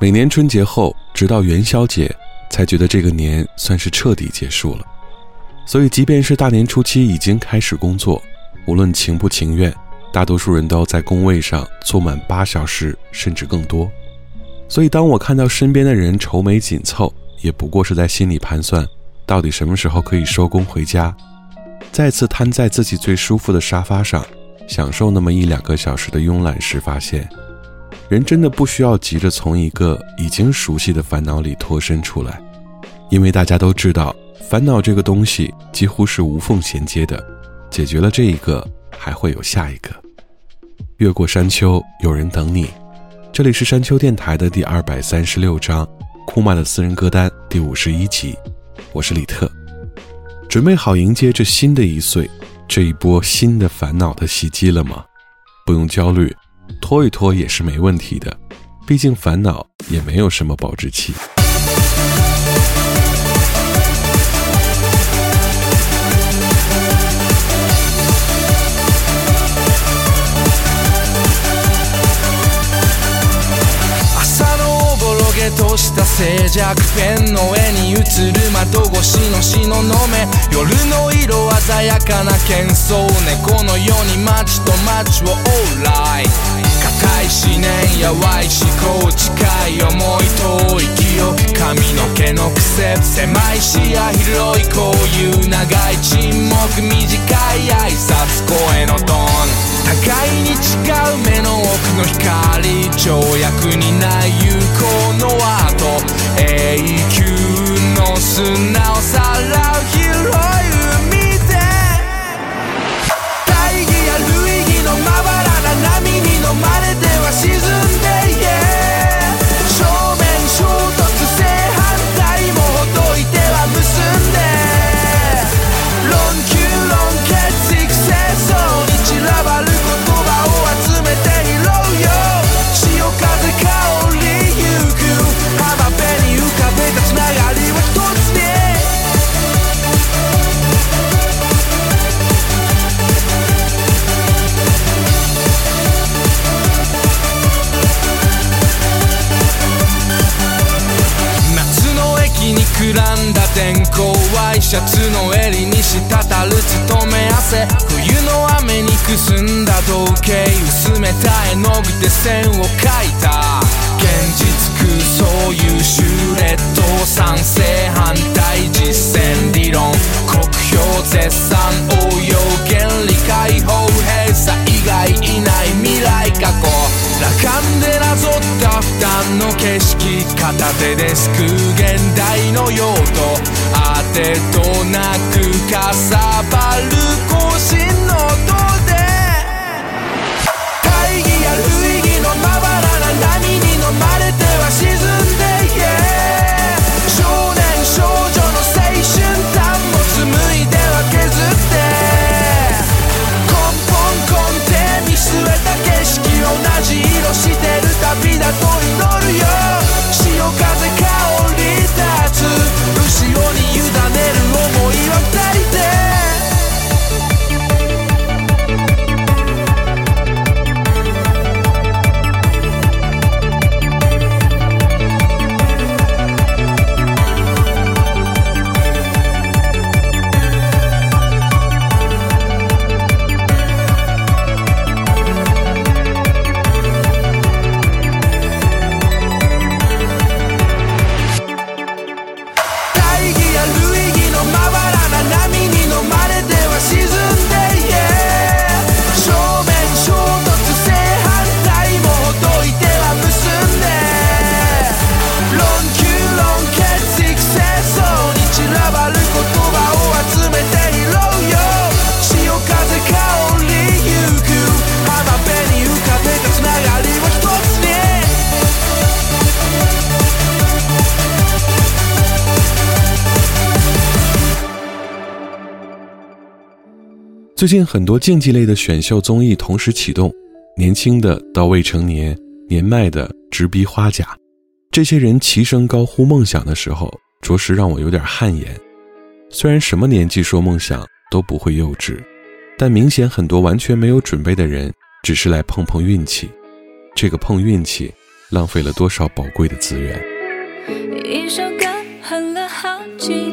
每年春节后，直到元宵节，才觉得这个年算是彻底结束了。所以，即便是大年初七已经开始工作，无论情不情愿，大多数人都在工位上坐满八小时，甚至更多。所以，当我看到身边的人愁眉紧凑，也不过是在心里盘算，到底什么时候可以收工回家，再次瘫在自己最舒服的沙发上，享受那么一两个小时的慵懒时，发现。人真的不需要急着从一个已经熟悉的烦恼里脱身出来，因为大家都知道，烦恼这个东西几乎是无缝衔接的，解决了这一个，还会有下一个。越过山丘，有人等你。这里是山丘电台的第二百三十六章，库玛的私人歌单第五十一集，我是李特，准备好迎接这新的一岁，这一波新的烦恼的袭击了吗？不用焦虑。拖一拖也是没问题的，毕竟烦恼也没有什么保质期。静寂ペンの絵に映る窓越しのしののめ。夜の色鮮やかな喧騒。猫のように街と街をオーライ硬い思念やわい思考近い思い遠い記憶髪の毛の癖。狭い視野広いこういう長い沈黙短い挨拶。声のトーン。互いに違う目の奥の光跳躍にない有効のアート永久の砂をさらう広い海で大義や類義のまばらな波に飲まれ season シャツの襟に滴る勤め汗。冬の雨にくすんだ同型薄めた絵の具で線を描いた。現実空そういうシュレット賛成反対実践理論。国評絶賛。応用原理解放閉鎖。以外いない未来過去。羅漢でなぞった負担の景色。片手ですくう現代の用途。てとなくかさばる声最近很多竞技类的选秀综艺同时启动，年轻的到未成年，年迈的直逼花甲，这些人齐声高呼梦想的时候，着实让我有点汗颜。虽然什么年纪说梦想都不会幼稚，但明显很多完全没有准备的人，只是来碰碰运气。这个碰运气，浪费了多少宝贵的资源？一首歌哼了好几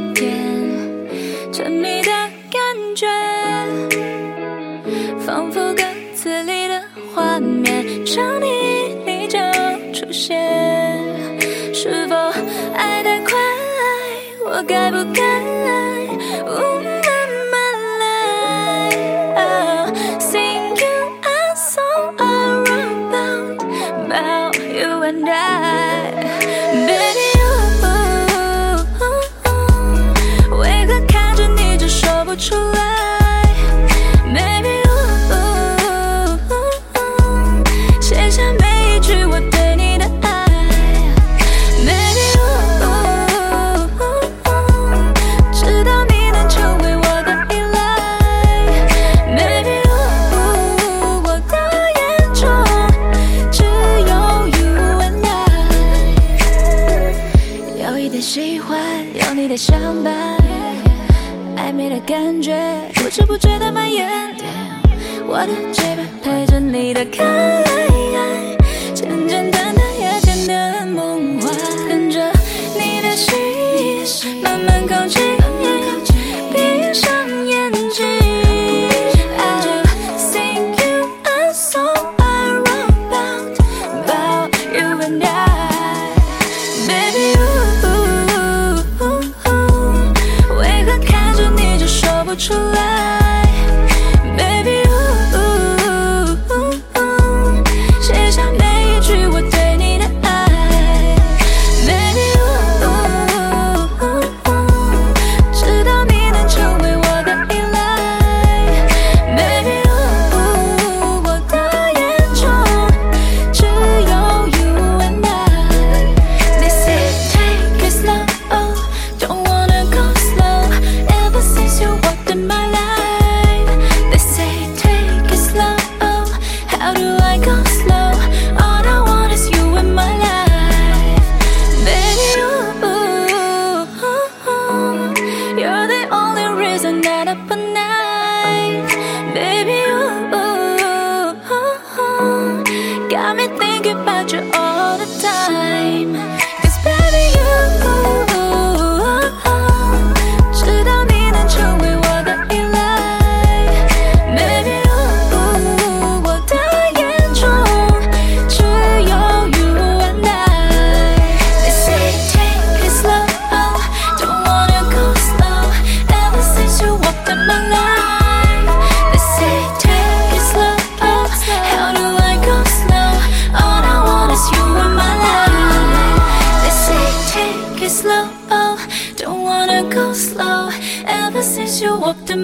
想你你就出现。是否爱太快？我该不该？again.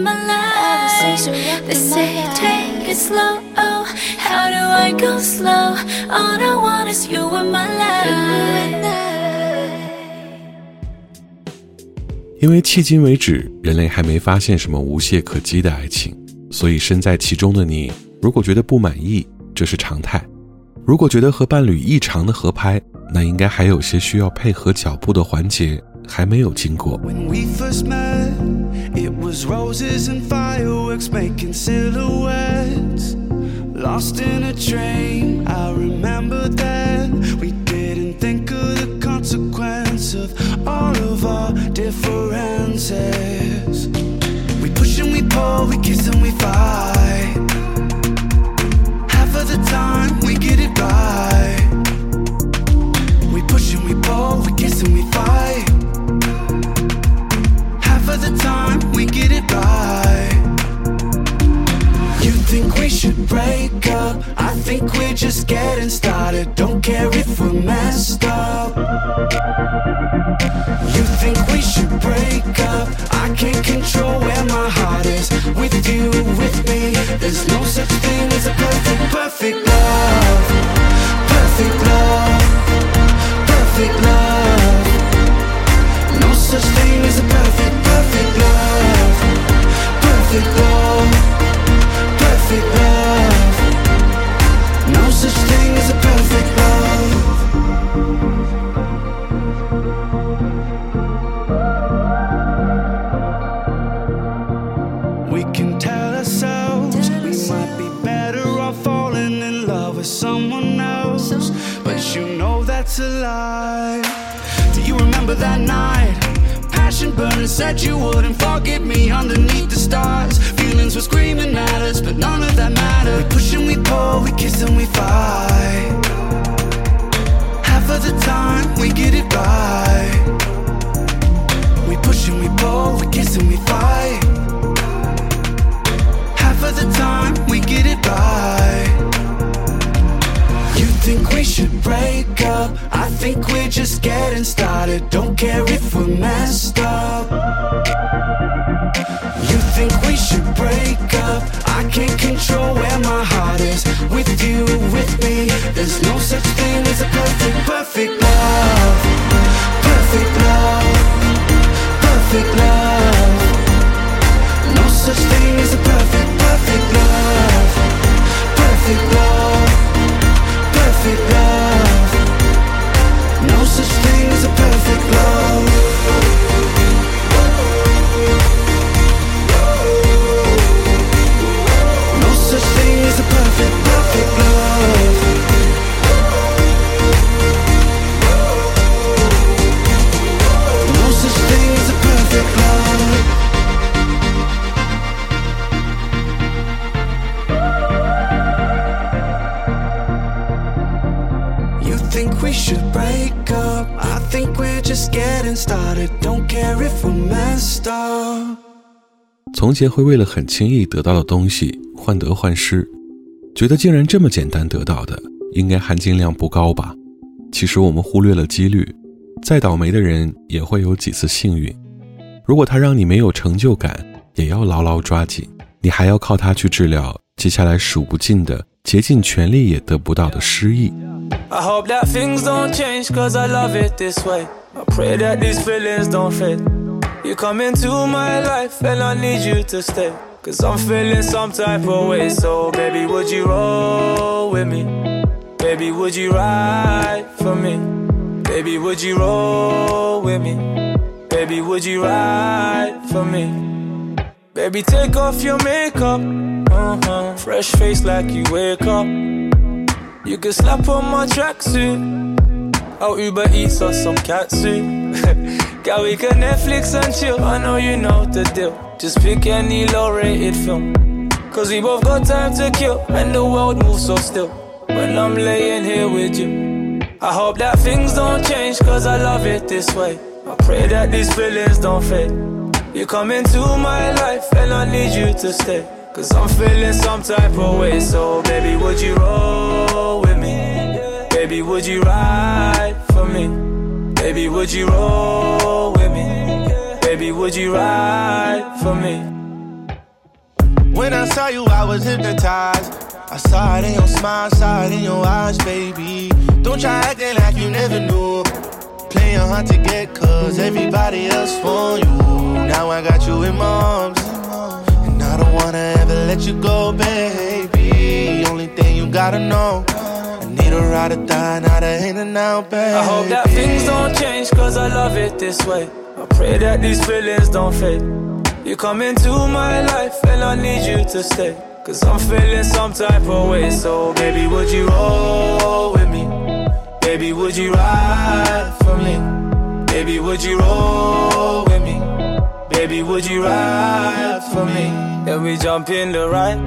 My life, they say take it slow. How do I go slow? All I want is you in my life. 因为迄今为止，人类还没发现什么无懈可击的爱情，所以身在其中的你，如果觉得不满意，这是常态；如果觉得和伴侣异常的合拍，那应该还有些需要配合脚步的环节还没有经过。When we first met, was roses and fireworks making silhouettes. Lost in a train, I remember that We didn't think of the consequence of all of our differences. We push and we pull, we kiss and we fight. Half of the time, we get it right. We push and we pull, we kiss and we fight. goodbye. You think we should break up? I think we're just getting started. Don't care if we're messed up. You think we should break up? I can't control where my heart is. With you, with me, there's no such said you wouldn't forget me underneath the stars. Feelings were screaming at us, but none of that mattered. We push and we pull, we kiss and we fight. Half of the time, we get it right. We push and we pull, we kiss and we fight. Half of the time, we get it right. You think we should break up? I think we're just getting started. Don't care if we're messed control where my heart is. With you, with me, there's no such thing as a perfect, perfect love. Perfect love. Perfect love. No such thing as a perfect, perfect love. Perfect love. Perfect love. 从前会为了很轻易得到的东西患得患失，觉得竟然这么简单得到的，应该含金量不高吧？其实我们忽略了几率，再倒霉的人也会有几次幸运。如果他让你没有成就感，也要牢牢抓紧，你还要靠他去治疗接下来数不尽的、竭尽全力也得不到的失意。I hope that things don't change cause I love it this way. Pray that these feelings don't fade. You come into my life and I need you to stay. Cause I'm feeling some type of way. So, baby, would you roll with me? Baby, would you ride for me? Baby, would you roll with me? Baby, would you ride for me? Baby, take off your makeup. Uh-huh. Fresh face like you wake up. You can slap on my tracksuit. I'll Uber Eats or some cat suit. Girl, we can Netflix and chill. I know you know the deal. Just pick any low rated film. Cause we both got time to kill. And the world moves so still. When I'm laying here with you. I hope that things don't change. Cause I love it this way. I pray that these feelings don't fade. You come into my life and I need you to stay. Cause I'm feeling some type of way. So, baby, would you roll with me? Baby, would you ride for me? Baby, would you roll with me? Baby, would you ride for me? When I saw you, I was hypnotized. I saw it in your smile, saw it in your eyes, baby. Don't try acting like you never knew. Playing hard to get, cause everybody else want you. Now I got you in my arms. And I don't wanna ever let you go, baby. Only thing you gotta know. I need a ride or die, not a in and out, baby. I hope that things don't change, cause I love it this way. I pray that these feelings don't fade. You come into my life and I need you to stay. Cause I'm feeling some type of way. So, baby, would you roll with me? Baby, would you ride for me? Baby, would you roll with me? Baby, would you ride for me? Then we jump in the ride,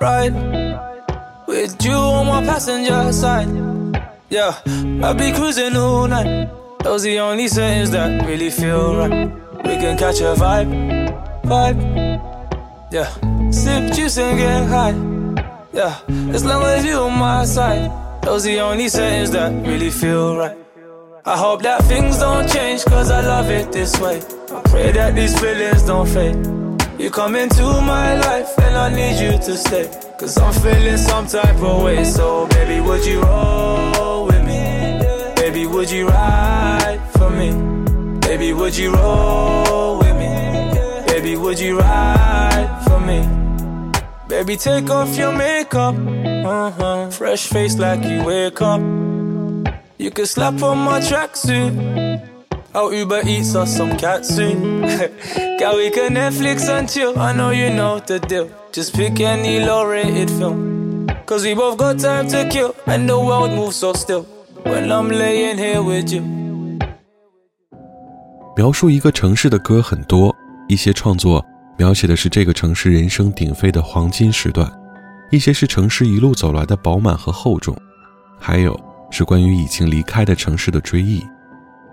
ride. With you on my passenger side. Yeah, I'll be cruising all night. Those the only settings that really feel right. We can catch a vibe, vibe. Yeah, sip juice and get high. Yeah, as long as you on my side, those the only settings that really feel right. I hope that things don't change, cause I love it this way. I pray that these feelings don't fade. You come into my life and I need you to stay. Cause I'm feeling some type of way. So, baby, would you roll with me? Baby, would you ride for me? Baby, would you roll with me? Baby, would you ride for me? Baby, take off your makeup. Uh-huh. Fresh face like you wake up. You can slap on my tracksuit. I'll Uber Eats or some cat food. Girl, we can Netflix and chill. I know you know the deal. Just pick any low rated film. Cause we both got time to kill. And the world moves so still. When I'm laying here with you. 描述一个城市的歌很多，一些创作描写的是这个城市人声鼎沸的黄金时段，一些是城市一路走来的饱满和厚重，还有是关于已经离开的城市的追忆。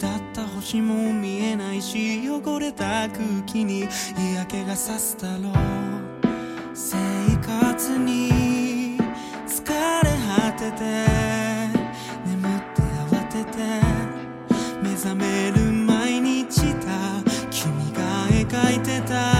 だった星も見えないし汚れた空気に嫌気がさすだろう。生活に疲れ果てて眠って慌てて目覚める毎日だ。君が描いてた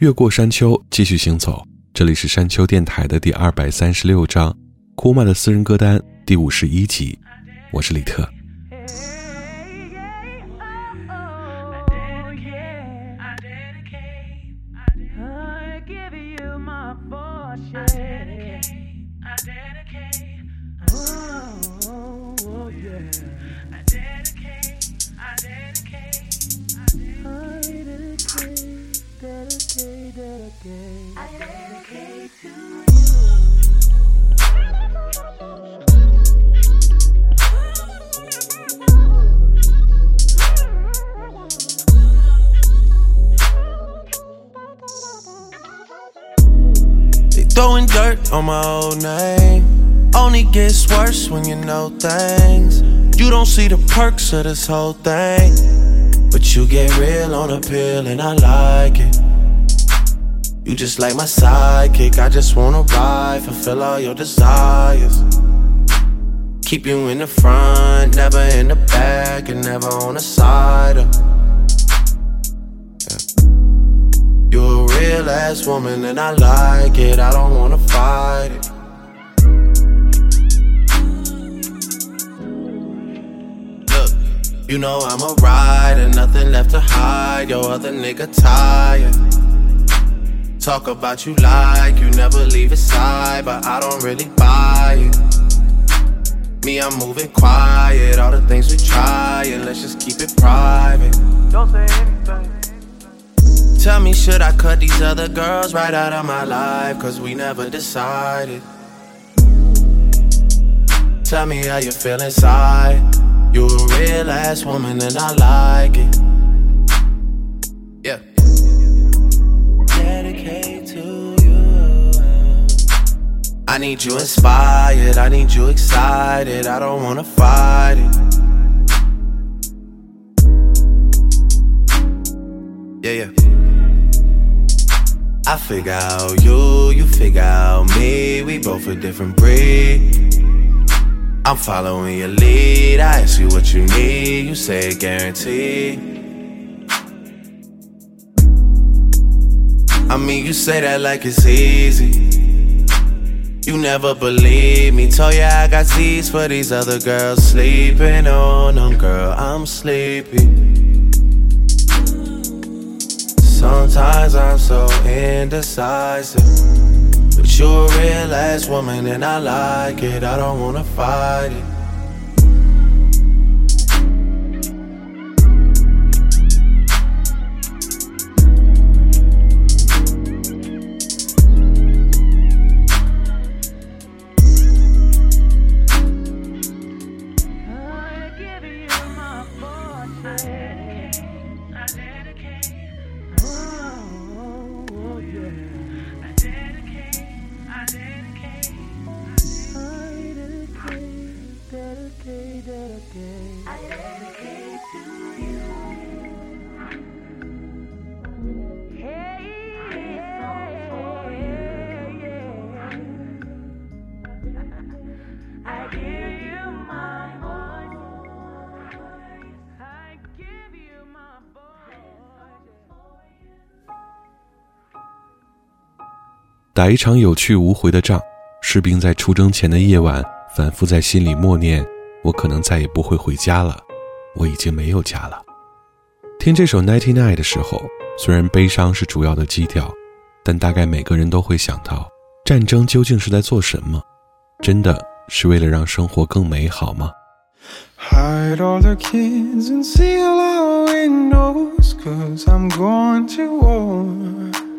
越过山丘，继续行走。这里是山丘电台的第二百三十六章，库玛的私人歌单第五十一集。我是李特。Throwing dirt on my old name. Only gets worse when you know things. You don't see the perks of this whole thing. But you get real on a pill and I like it. You just like my sidekick. I just wanna ride, fulfill all your desires. Keep you in the front, never in the back, and never on the side. Of. Real ass woman and I like it. I don't wanna fight it. Look, you know I'm a rider, nothing left to hide. Your other nigga tired. Talk about you like you never leave his side, but I don't really buy it. Me, I'm moving quiet. All the things we try, and let's just keep it private. Don't say anything. Tell me, should I cut these other girls right out of my life? Cause we never decided. Tell me how you feel inside. You a real ass woman and I like it. Yeah. Dedicate to you. I need you inspired. I need you excited. I don't wanna fight it. Yeah, yeah. I figure out you, you figure out me. We both a different breed. I'm following your lead. I ask you what you need. You say guaranteed. I mean, you say that like it's easy. You never believe me. Told ya I got Z's for these other girls sleeping on them. Girl, I'm sleepy. Sometimes I'm so indecisive. But you're a real ass woman and I like it. I don't wanna fight it. 打一场有去无回的仗，士兵在出征前的夜晚反复在心里默念：“我可能再也不会回家了，我已经没有家了。”听这首《Ninety Nine》的时候，虽然悲伤是主要的基调，但大概每个人都会想到，战争究竟是在做什么？真的是为了让生活更美好吗？Hide all the kids and seal our windows, cause I'm going to war.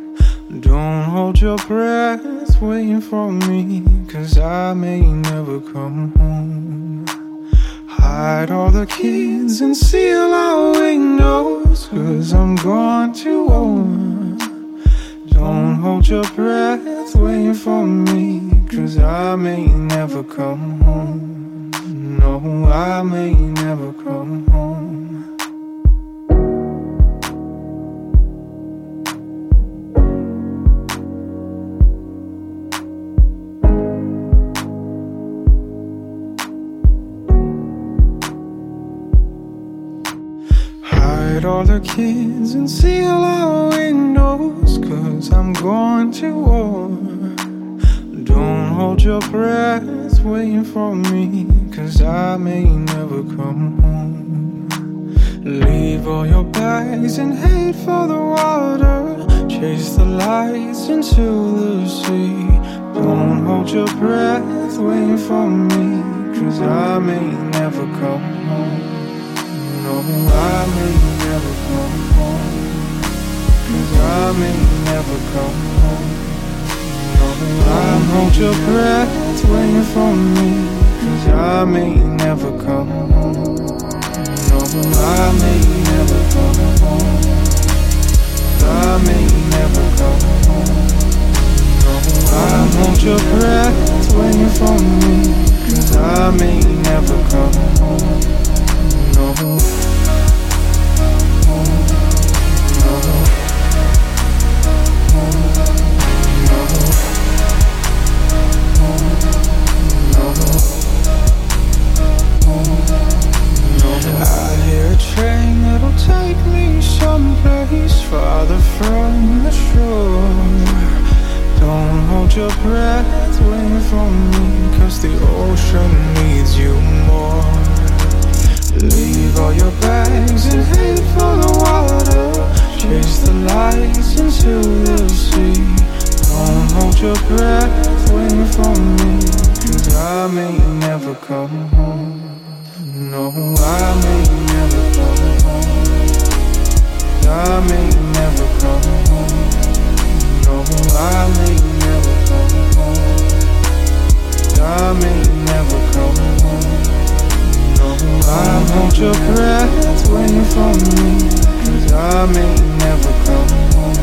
Don't hold your breath waiting for me, cause I may never come home. Hide all the kids and seal our windows, cause I'm going to war. Don't hold your breath waiting for me, cause I may never come home. No, I may never come home. Hide all the kids and seal our windows, cause I'm going to war. Don't hold your breath waiting for me, cause I may never come home. Leave all your bags and head for the water. Chase the lights into the sea. Don't hold your breath waiting for me, cause I may never come. No, I may never come home. Cause I may never come home. I hold your breath waiting for me. Cause I may never come home. No, I may never come home. I may never come home. No, I hold your breath waiting for me. Cause I may never come home. No I hear a train that'll take me someplace farther from the shore. Don't hold your breath waiting for me, cause the ocean needs you more. Leave all your bags and head for the water. Chase the lights into the sea. Don't hold your breath waiting for me, cause I may never come home. No, I may never come home. I may never come home. No, I may never come home. I may never come home. No, I hold your breath waiting for me. Cause I may never come home.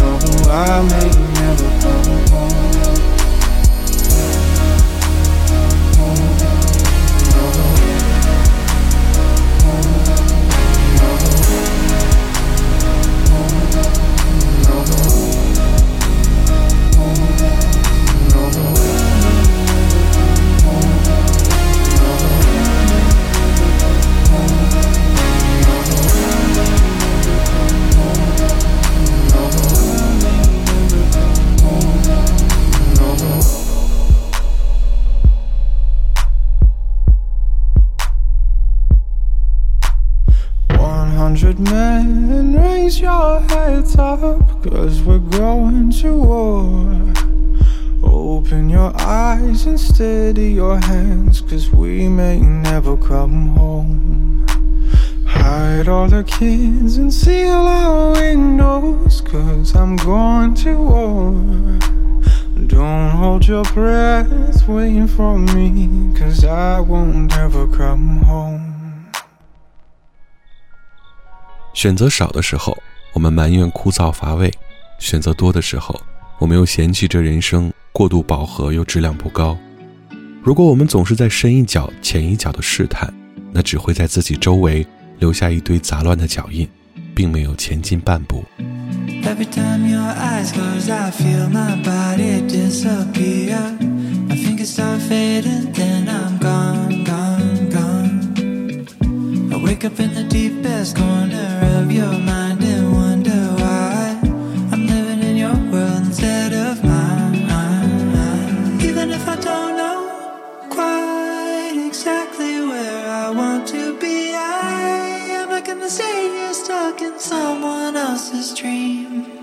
No, I may never come home. Hundred men raise your heads up, cause we're going to war. Open your eyes and steady your hands, cause we may never come home. Hide all the kids and seal our windows, cause I'm going to war. Don't hold your breath waiting for me, cause I won't ever come home. 选择少的时候我们埋怨枯燥乏味选择多的时候我们又嫌弃这人生过度饱和又质量不高。如果我们总是在深一脚浅一脚的试探那只会在自己周围留下一堆杂乱的脚印并没有前进半步。Every time your eyes goes i feel my body disappear. And then i'm gone. Wake up in the deepest corner of your mind and wonder why I'm living in your world instead of mine. Even if I don't know quite exactly where I want to be, I am not gonna say you're stuck in someone else's dream.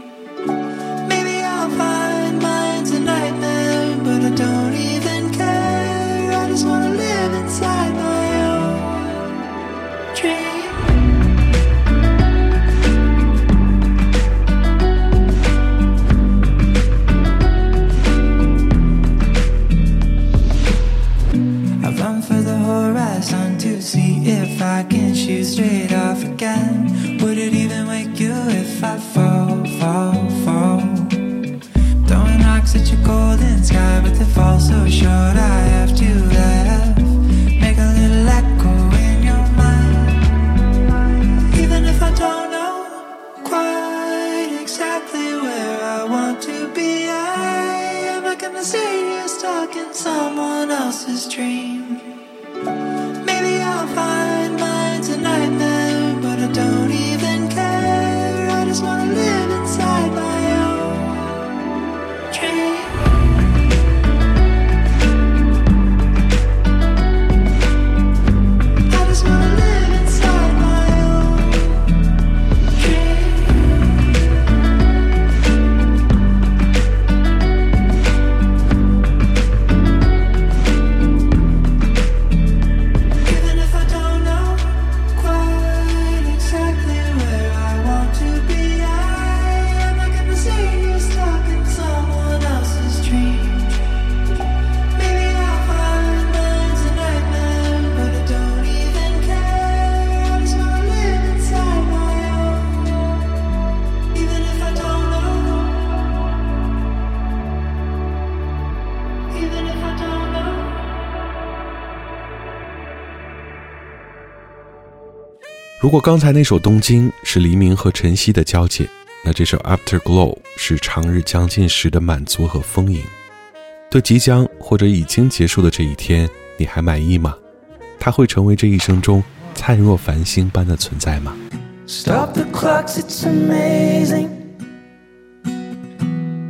如果刚才那首《东京》是黎明和晨曦的交界，那这首《Afterglow》是长日将近时的满足和丰盈。对即将或者已经结束的这一天，你还满意吗？它会成为这一生中灿若繁星般的存在吗？Stop the clocks, it's amazing.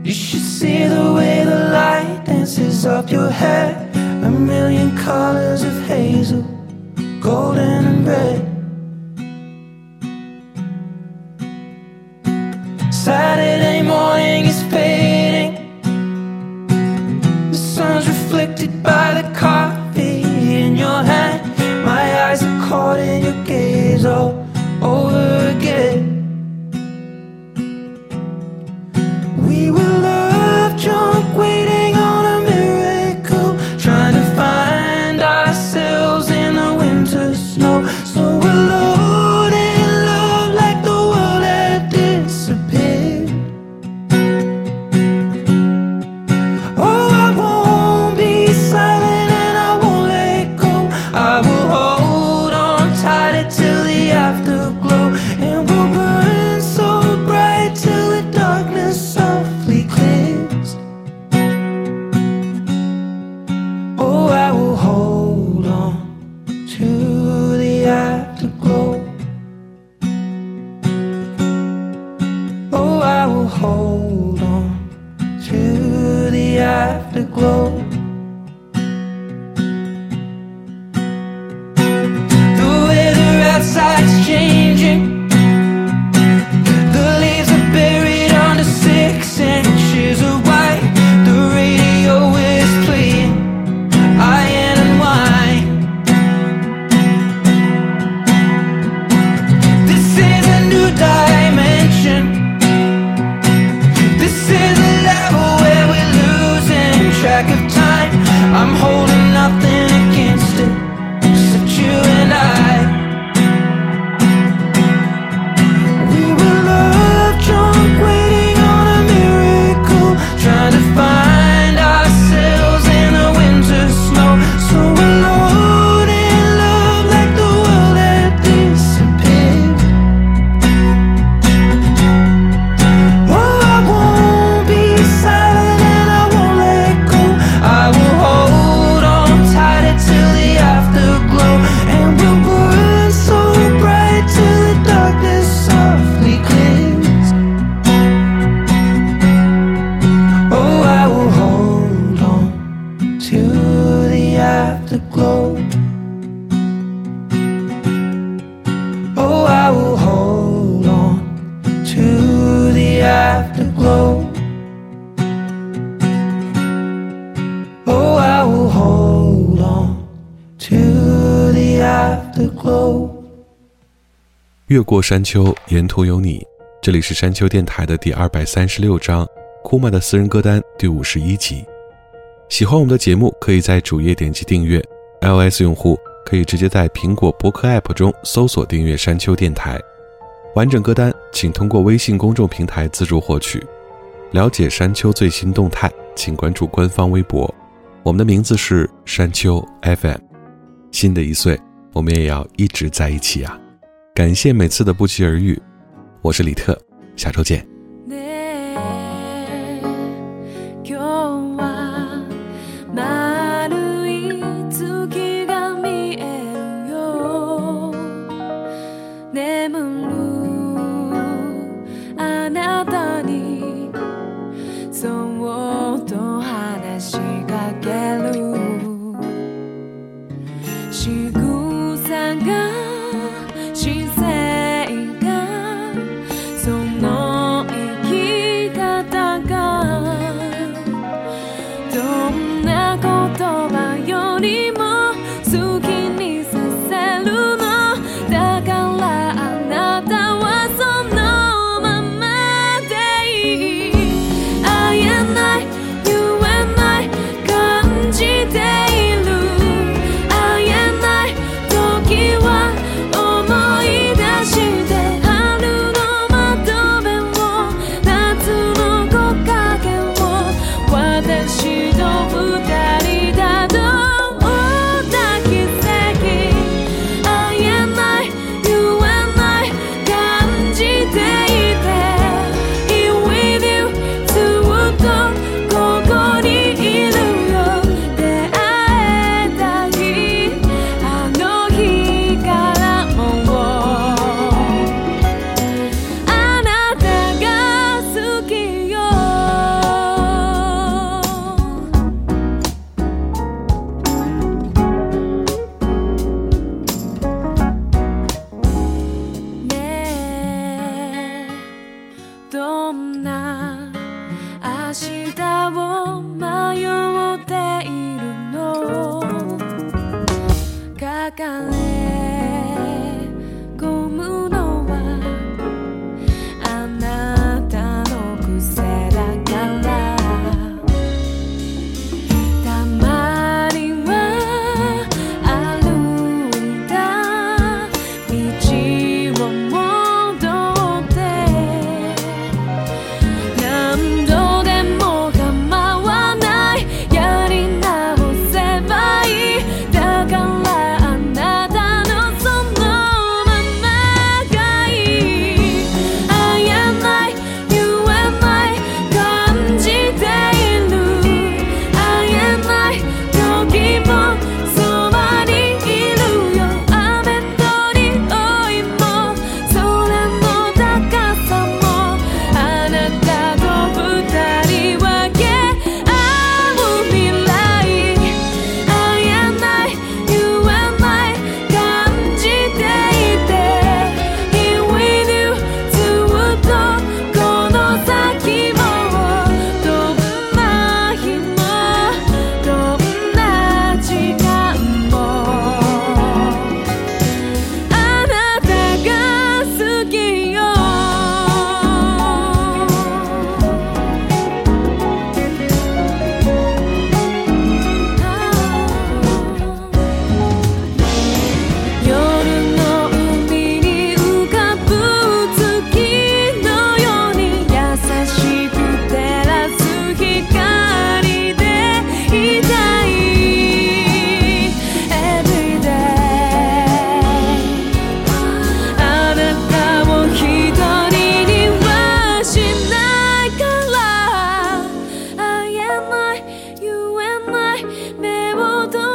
You should see the way the light dances up your hair. A million colors of hazel, golden and red. Saturday morning is fading. The sun's reflected by the coffee in your hand. My eyes are caught in your gaze all 越过山丘，沿途有你。这里是山丘电台的第二百三十六章，库玛的私人歌单第五十一集。喜欢我们的节目，可以在主页点击订阅；iOS 用户可以直接在苹果播客 App 中搜索订阅山丘电台。完整歌单请通过微信公众平台自助获取。了解山丘最新动态，请关注官方微博。我们的名字是山丘 FM。新的一岁，我们也要一直在一起啊！感谢每次的不期而遇，我是李特，下周见。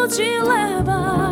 Te leva